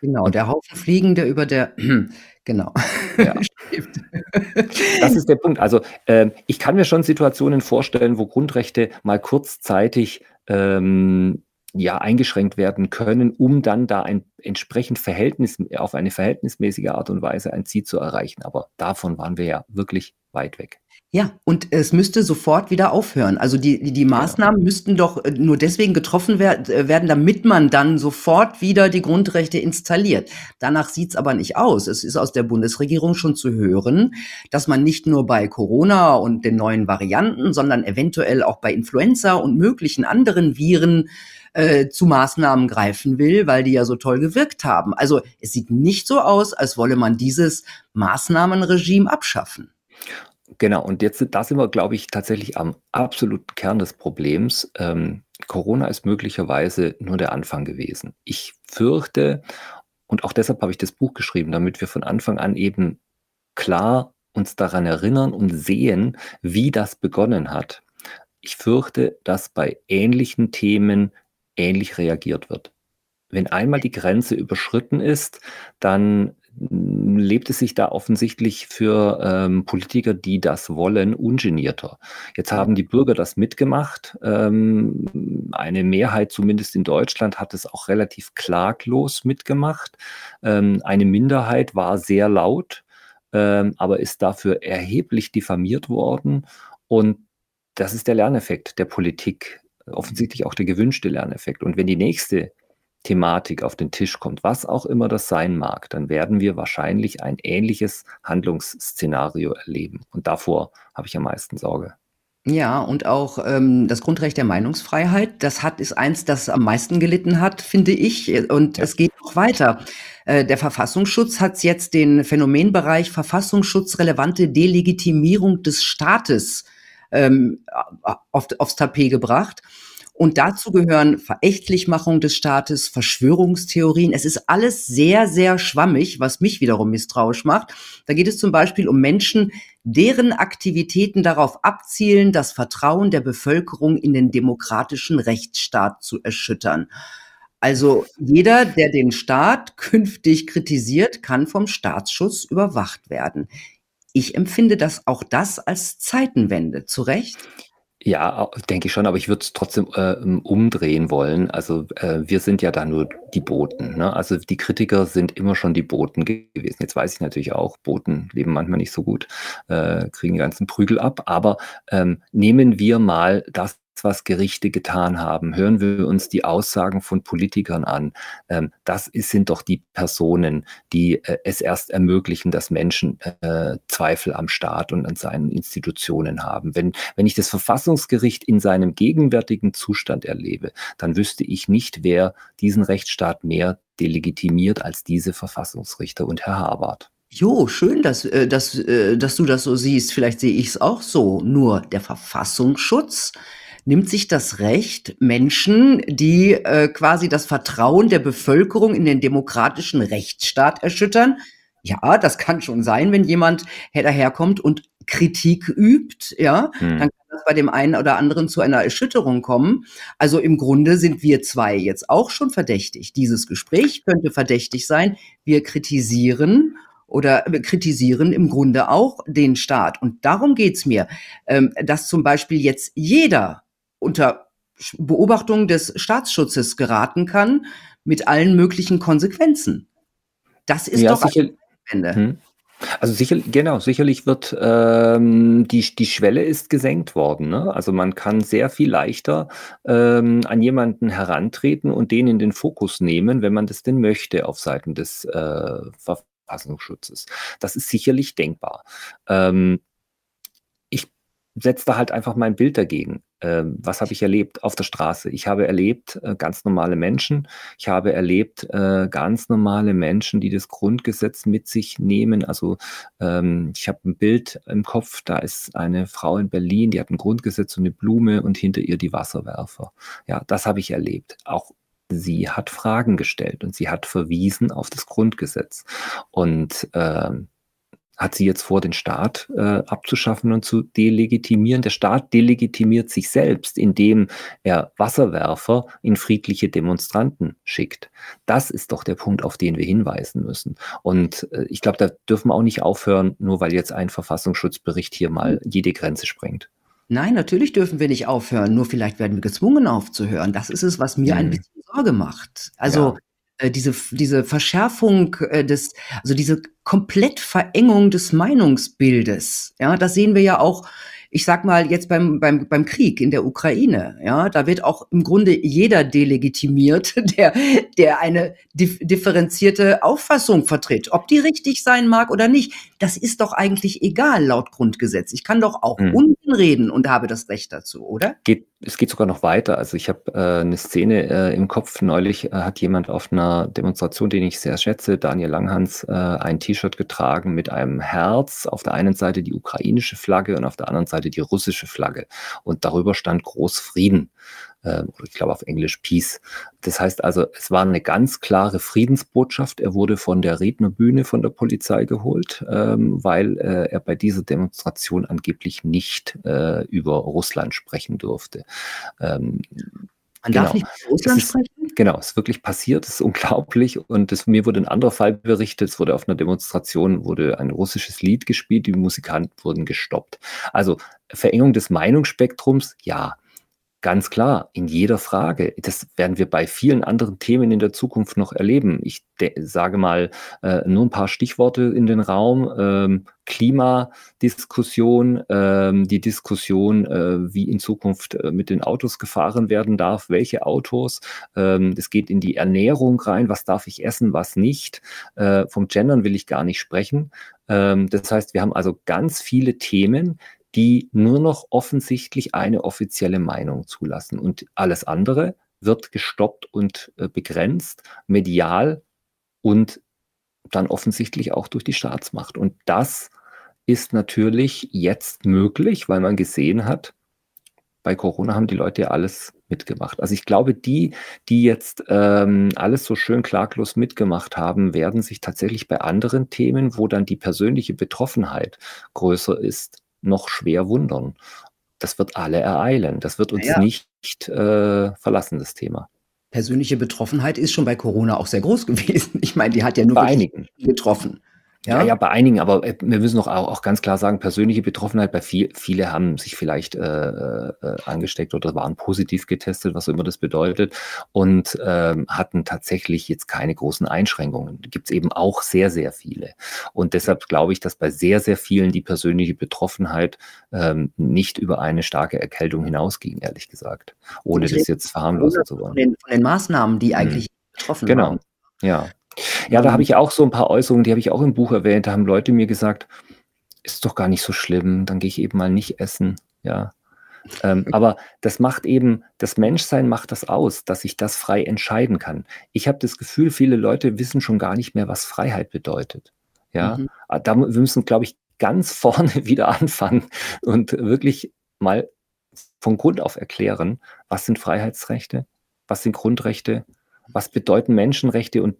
Genau, der Haufen Fliegen, der über der, genau. Ja. das ist der Punkt. Also äh, ich kann mir schon Situationen vorstellen, wo Grundrechte mal kurzzeitig ähm, ja, eingeschränkt werden können, um dann da ein entsprechend Verhältnis, auf eine verhältnismäßige Art und Weise ein Ziel zu erreichen. Aber davon waren wir ja wirklich weit weg. Ja, und es müsste sofort wieder aufhören. Also die, die, die Maßnahmen müssten doch äh, nur deswegen getroffen wer äh, werden, damit man dann sofort wieder die Grundrechte installiert. Danach sieht's aber nicht aus. Es ist aus der Bundesregierung schon zu hören, dass man nicht nur bei Corona und den neuen Varianten, sondern eventuell auch bei Influenza und möglichen anderen Viren äh, zu Maßnahmen greifen will, weil die ja so toll gewirkt haben. Also es sieht nicht so aus, als wolle man dieses Maßnahmenregime abschaffen. Genau, und jetzt da sind wir, glaube ich, tatsächlich am absoluten Kern des Problems. Ähm, Corona ist möglicherweise nur der Anfang gewesen. Ich fürchte, und auch deshalb habe ich das Buch geschrieben, damit wir von Anfang an eben klar uns daran erinnern und sehen, wie das begonnen hat. Ich fürchte, dass bei ähnlichen Themen ähnlich reagiert wird. Wenn einmal die Grenze überschritten ist, dann lebt es sich da offensichtlich für ähm, Politiker, die das wollen, ungenierter. Jetzt haben die Bürger das mitgemacht. Ähm, eine Mehrheit, zumindest in Deutschland, hat es auch relativ klaglos mitgemacht. Ähm, eine Minderheit war sehr laut, ähm, aber ist dafür erheblich diffamiert worden. Und das ist der Lerneffekt der Politik, offensichtlich auch der gewünschte Lerneffekt. Und wenn die nächste Thematik auf den Tisch kommt, was auch immer das sein mag, dann werden wir wahrscheinlich ein ähnliches Handlungsszenario erleben. Und davor habe ich am meisten Sorge. Ja, und auch, ähm, das Grundrecht der Meinungsfreiheit, das hat ist eins, das am meisten gelitten hat, finde ich, und Ja. es geht noch weiter. Äh, der Verfassungsschutz hat jetzt den Phänomenbereich verfassungsschutzrelevante Delegitimierung des Staates, ähm, auf aufs Tapet gebracht. Und dazu gehören Verächtlichmachung des Staates, Verschwörungstheorien. Es ist alles sehr, sehr schwammig, was mich wiederum misstrauisch macht. Da geht es zum Beispiel um Menschen, deren Aktivitäten darauf abzielen, das Vertrauen der Bevölkerung in den demokratischen Rechtsstaat zu erschüttern. Also jeder, der den Staat künftig kritisiert, kann vom Staatsschutz überwacht werden. Ich empfinde das auch das als Zeitenwende. Zu Recht? Ja, denke ich schon, aber ich würde es trotzdem, äh, umdrehen wollen. Also, äh, wir sind ja da nur die Boten, ne? Also, die Kritiker sind immer schon die Boten gewesen. Jetzt weiß ich natürlich auch, Boten leben manchmal nicht so gut, äh, kriegen die ganzen Prügel ab. Aber, ähm, nehmen wir mal das, was Gerichte getan haben. Hören wir uns die Aussagen von Politikern an. Ähm, das ist sind doch die Personen, die, äh, es erst ermöglichen, dass Menschen, äh, Zweifel am Staat und an seinen Institutionen haben. Wenn wenn ich das Verfassungsgericht in seinem gegenwärtigen Zustand erlebe, dann wüsste ich nicht, wer diesen Rechtsstaat mehr delegitimiert als diese Verfassungsrichter und Herr Habart. Jo, schön, dass äh, dass äh, dass du das so siehst. Vielleicht sehe ich's auch so. Nur der Verfassungsschutz nimmt sich das Recht, Menschen, die, äh, quasi das Vertrauen der Bevölkerung in den demokratischen Rechtsstaat erschüttern ja, das kann schon sein, wenn jemand her daherkommt und Kritik übt, ja, Mhm. dann kann das bei dem einen oder anderen zu einer Erschütterung kommen. Also, im Grunde sind wir 2 jetzt auch schon verdächtig. Dieses Gespräch könnte verdächtig sein. Wir kritisieren oder kritisieren im Grunde auch den Staat. Und darum geht's mir, ähm, dass zum Beispiel jetzt jeder unter Beobachtung des Staatsschutzes geraten kann mit allen möglichen Konsequenzen. Das ist Ja, doch sicher Wende. mhm. Also, sicher genau, sicherlich wird, ähm, die die Schwelle ist gesenkt worden, ne? Also, man kann sehr viel leichter, ähm, an jemanden herantreten und den in den Fokus nehmen, wenn man das denn möchte auf Seiten des, äh, Verfassungsschutzes. Das ist sicherlich denkbar. Ähm setze da halt einfach mein Bild dagegen. Ähm, was habe ich erlebt auf der Straße? Ich habe erlebt, äh, ganz normale Menschen. Ich habe erlebt, äh, ganz normale Menschen, die das Grundgesetz mit sich nehmen. Also, ähm, ich habe 'n Bild im Kopf, da ist eine Frau in Berlin, die hat 'n Grundgesetz und 'ne Blume und hinter ihr die Wasserwerfer. Ja, das habe ich erlebt. Auch sie hat Fragen gestellt und sie hat verwiesen auf das Grundgesetz. Und, ähm, hat sie jetzt vor, den Staat, äh, abzuschaffen und zu delegitimieren? Der Staat delegitimiert sich selbst, indem er Wasserwerfer in friedliche Demonstranten schickt. Das ist doch der Punkt, auf den wir hinweisen müssen. Und, äh, ich glaube, da dürfen wir auch nicht aufhören, nur weil jetzt ein Verfassungsschutzbericht hier mal jede Grenze sprengt. Nein, natürlich dürfen wir nicht aufhören, nur vielleicht werden wir gezwungen aufzuhören. Das ist es, was mir ein Mhm. bisschen Sorge macht. Also, Ja. Äh, diese diese Verschärfung, äh, des also, diese Komplettverengung des Meinungsbildes, ja, das sehen wir ja auch, ich sage mal, jetzt beim beim beim Krieg in der Ukraine, ja? Da wird auch im Grunde jeder delegitimiert, der der eine dif differenzierte Auffassung vertritt. Ob die richtig sein mag oder nicht, das ist doch eigentlich egal laut Grundgesetz. Ich kann doch auch Mhm. Reden und habe das Recht dazu, oder? Geht es geht sogar noch weiter. Also, ich habe, äh, 'ne Szene, äh, im Kopf. Neulich, äh, hat jemand auf 'ner Demonstration, den ich sehr schätze, Daniel Langhans, äh, ein T-Shirt getragen mit einem Herz, auf der einen Seite die ukrainische Flagge und auf der anderen Seite die russische Flagge. Und darüber stand groß Frieden, oder ich glaube auf Englisch Peace. Das heißt also, es war 'ne ganz klare Friedensbotschaft. Er wurde von der Rednerbühne von der Polizei geholt, ähm, weil, äh, er bei dieser Demonstration angeblich nicht, äh, über Russland sprechen durfte. Ähm, Man darf genau. nicht über Es Russland ist sprechen? genau, ist wirklich passiert, ist unglaublich und das mir wurde 'n anderer Fall berichtet. Es wurde auf 'ner Demonstration wurde ein russisches Lied gespielt, die Musikanten wurden gestoppt. Also, Verengung des Meinungsspektrums, ja, ganz klar, in jeder Frage. Das werden wir bei vielen anderen Themen in der Zukunft noch erleben. Ich sage mal, äh, nur 'n paar Stichworte in den Raum, ähm, Klimadiskussion, ähm, die Diskussion, äh, wie in Zukunft, äh, mit den Autos gefahren werden darf, welche Autos. Ähm, es geht in die Ernährung rein. Was darf ich essen, was nicht? Äh, vom Gendern will ich gar nicht sprechen. Ähm, das heißt, wir haben also ganz viele Themen, die nur noch offensichtlich eine offizielle Meinung zulassen. Und alles andere wird gestoppt und äh, begrenzt, medial und dann offensichtlich auch durch die Staatsmacht. Und das ist natürlich jetzt möglich, weil man gesehen hat, bei Corona haben die Leute ja alles mitgemacht. Also ich glaube, die, die jetzt ähm, alles so schön klaglos mitgemacht haben, werden sich tatsächlich bei anderen Themen, wo dann die persönliche Betroffenheit größer ist, noch schwer wundern. Das wird alle ereilen. Das wird uns ja. nicht äh, verlassen, das Thema. Persönliche Betroffenheit ist schon bei Corona auch sehr groß gewesen. Ich meine, die hat ja nur bei einigen getroffen. Ja, ja, bei einigen, aber äh, wir müssen auch, auch ganz klar sagen, persönliche Betroffenheit bei viel, viele haben sich vielleicht äh, äh, angesteckt oder waren positiv getestet, was immer das bedeutet, und ähm, hatten tatsächlich jetzt keine großen Einschränkungen. Gibt es eben auch sehr, sehr viele. Und deshalb glaube ich, dass bei sehr, sehr vielen die persönliche Betroffenheit ähm, nicht über eine starke Erkältung hinausging, ehrlich gesagt, ohne das jetzt verharmlosen zu wollen. Von den, von den Maßnahmen, die hm. eigentlich hm. betroffen genau. waren. Genau, ja. Ja, da habe ich auch so ein paar Äußerungen, die habe ich auch im Buch erwähnt. Da haben Leute mir gesagt, ist doch gar nicht so schlimm, dann gehe ich eben mal nicht essen. Ja. Ähm, aber das macht eben, das Menschsein macht das aus, dass ich das frei entscheiden kann. Ich habe das Gefühl, viele Leute wissen schon gar nicht mehr, was Freiheit bedeutet. Ja, mhm. Ah, da wir müssen, glaube ich, ganz vorne wieder anfangen und wirklich mal von Grund auf erklären, was sind Freiheitsrechte, was sind Grundrechte was bedeuten Menschenrechte und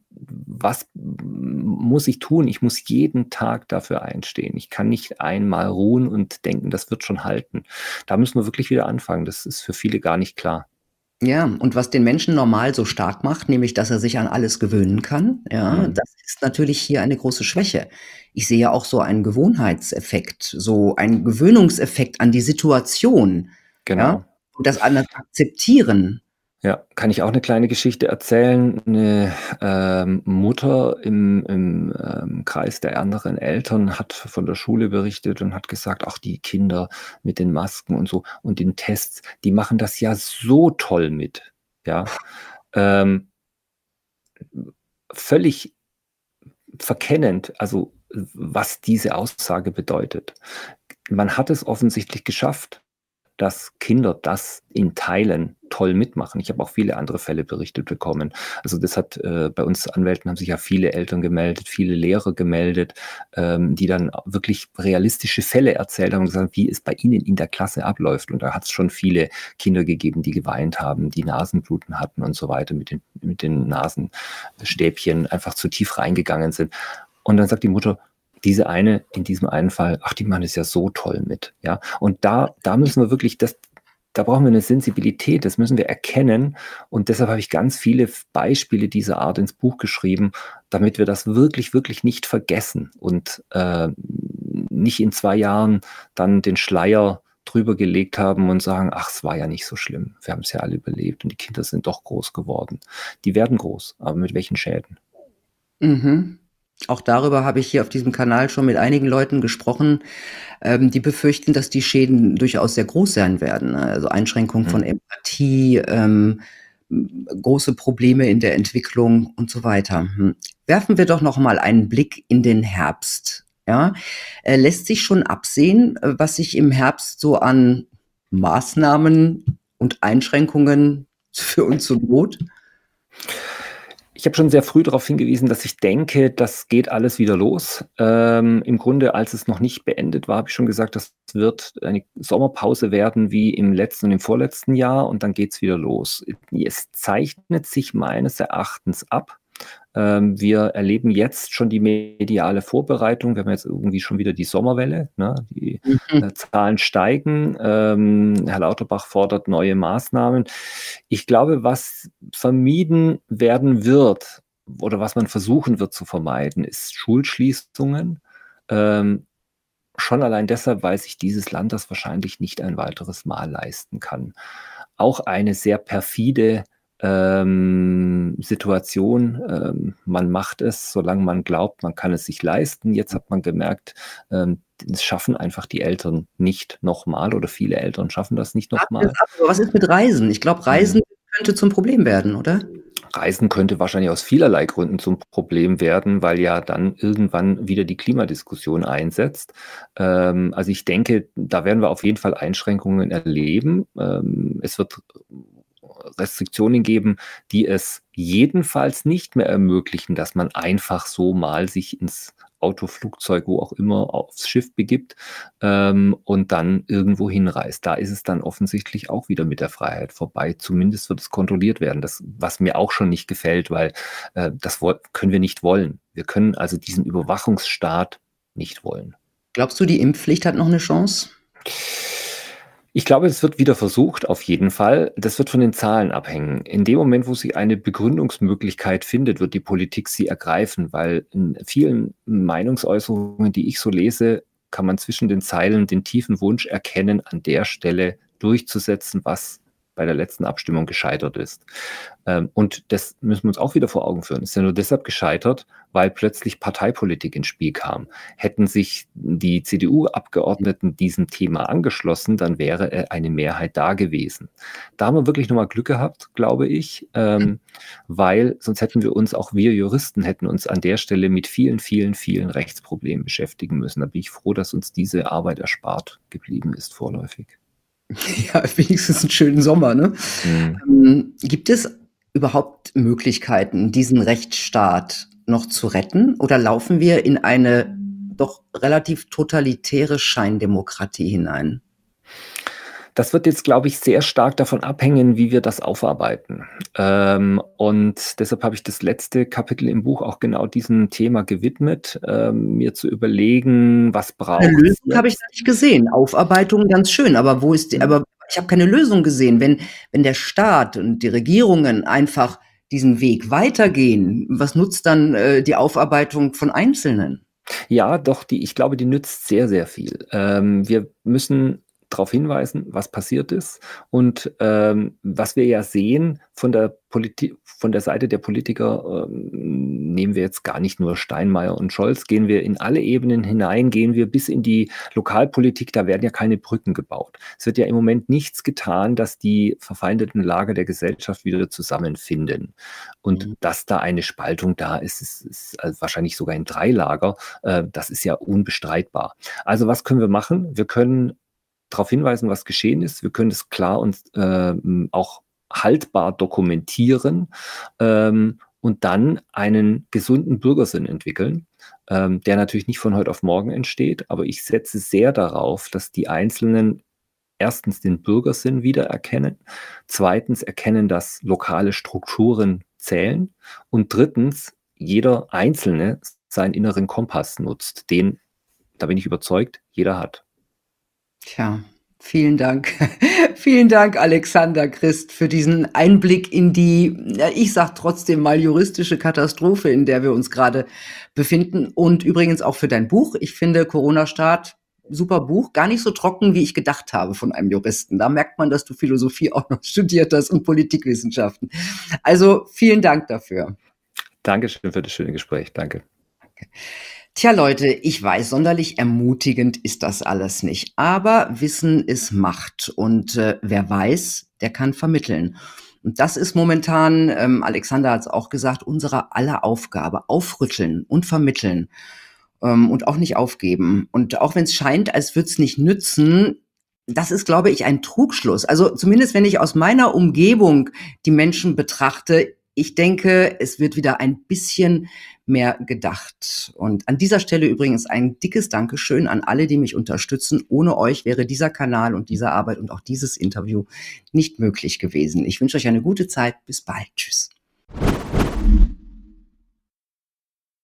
was muss ich tun? Ich muss jeden Tag dafür einstehen. Ich kann nicht einmal ruhen und denken, das wird schon halten. Da müssen wir wirklich wieder anfangen. Das ist für viele gar nicht klar. Ja, und was den Menschen normal so stark macht, nämlich dass er sich an alles gewöhnen kann, ja, mhm. das ist natürlich hier eine große Schwäche. Ich sehe auch so einen Gewohnheitseffekt, so einen Gewöhnungseffekt an die Situation. Genau. Ja, und das anders akzeptieren. Ja, kann ich auch eine kleine Geschichte erzählen. Eine ähm, Mutter im, im ähm, Kreis der anderen Eltern hat von der Schule berichtet und hat gesagt, auch die Kinder mit den Masken und so und den Tests, die machen das ja so toll mit. Ja, ähm, völlig verkennend, also was diese Aussage bedeutet. Man hat es offensichtlich geschafft, dass Kinder das in Teilen toll mitmachen. Ich habe auch viele andere Fälle berichtet bekommen. Also das hat äh, bei uns Anwälten haben sich ja viele Eltern gemeldet, viele Lehrer gemeldet, ähm, die dann wirklich realistische Fälle erzählt haben und gesagt, wie es bei ihnen in der Klasse abläuft. Und da hat es schon viele Kinder gegeben, die geweint haben, die Nasenbluten hatten und so weiter, mit den, mit den Nasenstäbchen einfach zu tief reingegangen sind. Und dann sagt die Mutter, diese eine, in diesem einen Fall, ach, die Mann ist ja so toll mit, ja. Und da, da müssen wir wirklich, das, da brauchen wir eine Sensibilität, das müssen wir erkennen. Und deshalb habe ich ganz viele Beispiele dieser Art ins Buch geschrieben, damit wir das wirklich, wirklich nicht vergessen und äh, nicht in zwei Jahren dann den Schleier drüber gelegt haben und sagen, ach, es war ja nicht so schlimm. Wir haben es ja alle überlebt und die Kinder sind doch groß geworden. Die werden groß, aber mit welchen Schäden? Mhm. Auch darüber habe ich hier auf diesem Kanal schon mit einigen Leuten gesprochen, ähm, die befürchten, dass die Schäden durchaus sehr groß sein werden. Also Einschränkung mhm. von Empathie, ähm, große Probleme in der Entwicklung und so weiter. Hm. Werfen wir doch noch mal einen Blick in den Herbst. Ja, äh, lässt sich schon absehen, was sich im Herbst so an Maßnahmen und Einschränkungen für uns so droht? Ich habe schon sehr früh darauf hingewiesen, dass ich denke, das geht alles wieder los. Ähm, Im Grunde, als es noch nicht beendet war, habe ich schon gesagt, das wird eine Sommerpause werden wie im letzten und im vorletzten Jahr und dann geht es wieder los. Es zeichnet sich meines Erachtens ab, ähm, wir erleben jetzt schon die mediale Vorbereitung. Wir haben jetzt irgendwie schon wieder die Sommerwelle. Ne? Die mhm. äh, Zahlen steigen. Ähm, Herr Lauterbach fordert neue Maßnahmen. Ich glaube, was vermieden werden wird oder was man versuchen wird zu vermeiden, ist Schulschließungen. Ähm, schon allein deshalb, weil sich dieses Land das wahrscheinlich nicht ein weiteres Mal leisten kann. Auch eine sehr perfide ähm, Situation. Ähm, man macht es, solange man glaubt, man kann es sich leisten. Jetzt hat man gemerkt, ähm, es schaffen einfach die Eltern nicht nochmal oder viele Eltern schaffen das nicht nochmal. Was ist mit Reisen? Ich glaube, Reisen mhm. könnte zum Problem werden, oder? Reisen könnte wahrscheinlich aus vielerlei Gründen zum Problem werden, weil ja dann irgendwann wieder die Klimadiskussion einsetzt. Ähm, also ich denke, da werden wir auf jeden Fall Einschränkungen erleben. Ähm, es wird Restriktionen geben, die es jedenfalls nicht mehr ermöglichen, dass man einfach so mal sich ins Auto, Flugzeug, wo auch immer aufs Schiff begibt ähm, und dann irgendwo hinreist. Da ist es dann offensichtlich auch wieder mit der Freiheit vorbei. Zumindest wird es kontrolliert werden. Das, was mir auch schon nicht gefällt, weil äh, das können wir nicht wollen. Wir können also diesen Überwachungsstaat nicht wollen. Glaubst du, die Impfpflicht hat noch eine Chance? Ich glaube, es wird wieder versucht, auf jeden Fall. Das wird von den Zahlen abhängen. In dem Moment, wo sie eine Begründungsmöglichkeit findet, wird die Politik sie ergreifen, weil in vielen Meinungsäußerungen, die ich so lese, kann man zwischen den Zeilen den tiefen Wunsch erkennen, an der Stelle durchzusetzen, was bei der letzten Abstimmung gescheitert ist. Ähm, und das müssen wir uns auch wieder vor Augen führen. Ist ja nur deshalb gescheitert, weil plötzlich Parteipolitik ins Spiel kam. Hätten sich die CDU-Abgeordneten diesem Thema angeschlossen, dann wäre eine Mehrheit da gewesen. Da haben wir wirklich nochmal Glück gehabt, glaube ich, ähm, weil sonst hätten wir uns, auch wir Juristen, hätten uns an der Stelle mit vielen, vielen, vielen Rechtsproblemen beschäftigen müssen. Da bin ich froh, dass uns diese Arbeit erspart geblieben ist vorläufig. Ja, wenigstens einen schönen Sommer, ne? Mhm. Ähm, gibt es überhaupt Möglichkeiten, diesen Rechtsstaat noch zu retten? Oder laufen wir in eine doch relativ totalitäre Scheindemokratie hinein? Das wird jetzt, glaube ich, sehr stark davon abhängen, wie wir das aufarbeiten. Ähm, und deshalb habe ich das letzte Kapitel im Buch auch genau diesem Thema gewidmet, ähm, mir zu überlegen, was braucht Eine Lösung habe ich nicht gesehen. Aufarbeitung ganz schön, aber wo ist die, aber ich habe keine Lösung gesehen. Wenn, wenn der Staat und die Regierungen einfach diesen Weg weitergehen, was nutzt dann äh, die Aufarbeitung von Einzelnen? Ja, doch, die, ich glaube, die nützt sehr, sehr viel. Ähm, wir müssen darauf hinweisen, was passiert ist. Und ähm, was wir ja sehen von der Politik, von der Seite der Politiker, ähm, nehmen wir jetzt gar nicht nur Steinmeier und Scholz, gehen wir in alle Ebenen hinein, gehen wir bis in die Lokalpolitik, da werden ja keine Brücken gebaut. Es wird ja im Moment nichts getan, dass die verfeindeten Lager der Gesellschaft wieder zusammenfinden. Und mhm. dass da eine Spaltung da ist, ist, ist also wahrscheinlich sogar in drei Lager, äh, das ist ja unbestreitbar. Also was können wir machen? Wir können darauf hinweisen, was geschehen ist. Wir können es klar und äh, auch haltbar dokumentieren ähm, und dann einen gesunden Bürgersinn entwickeln, ähm, der natürlich nicht von heute auf morgen entsteht, aber ich setze sehr darauf, dass die Einzelnen erstens den Bürgersinn wiedererkennen, zweitens erkennen, dass lokale Strukturen zählen und drittens jeder Einzelne seinen inneren Kompass nutzt, den, da bin ich überzeugt, jeder hat. Tja, vielen Dank. vielen Dank, Alexander Christ, für diesen Einblick in die, ich sag trotzdem mal juristische Katastrophe, in der wir uns gerade befinden. Und übrigens auch für dein Buch. Ich finde Corona-Staat super Buch, gar nicht so trocken, wie ich gedacht habe von einem Juristen. Da merkt man, dass du Philosophie auch noch studiert hast und Politikwissenschaften. Also vielen Dank dafür. Dankeschön für das schöne Gespräch. Danke. Okay. Tja, Leute, ich weiß, sonderlich ermutigend ist das alles nicht. Aber Wissen ist Macht. Und äh, wer weiß, der kann vermitteln. Und das ist momentan, ähm, Alexander hat es auch gesagt, unsere aller Aufgabe. Aufrütteln und vermitteln. Ähm, und auch nicht aufgeben. Und auch wenn es scheint, als würde es nicht nützen, das ist, glaube ich, ein Trugschluss. Also zumindest wenn ich aus meiner Umgebung die Menschen betrachte, ich denke, es wird wieder ein bisschen mehr gedacht. Und an dieser Stelle übrigens ein dickes Dankeschön an alle, die mich unterstützen. Ohne euch wäre dieser Kanal und diese Arbeit und auch dieses Interview nicht möglich gewesen. Ich wünsche euch eine gute Zeit. Bis bald. Tschüss.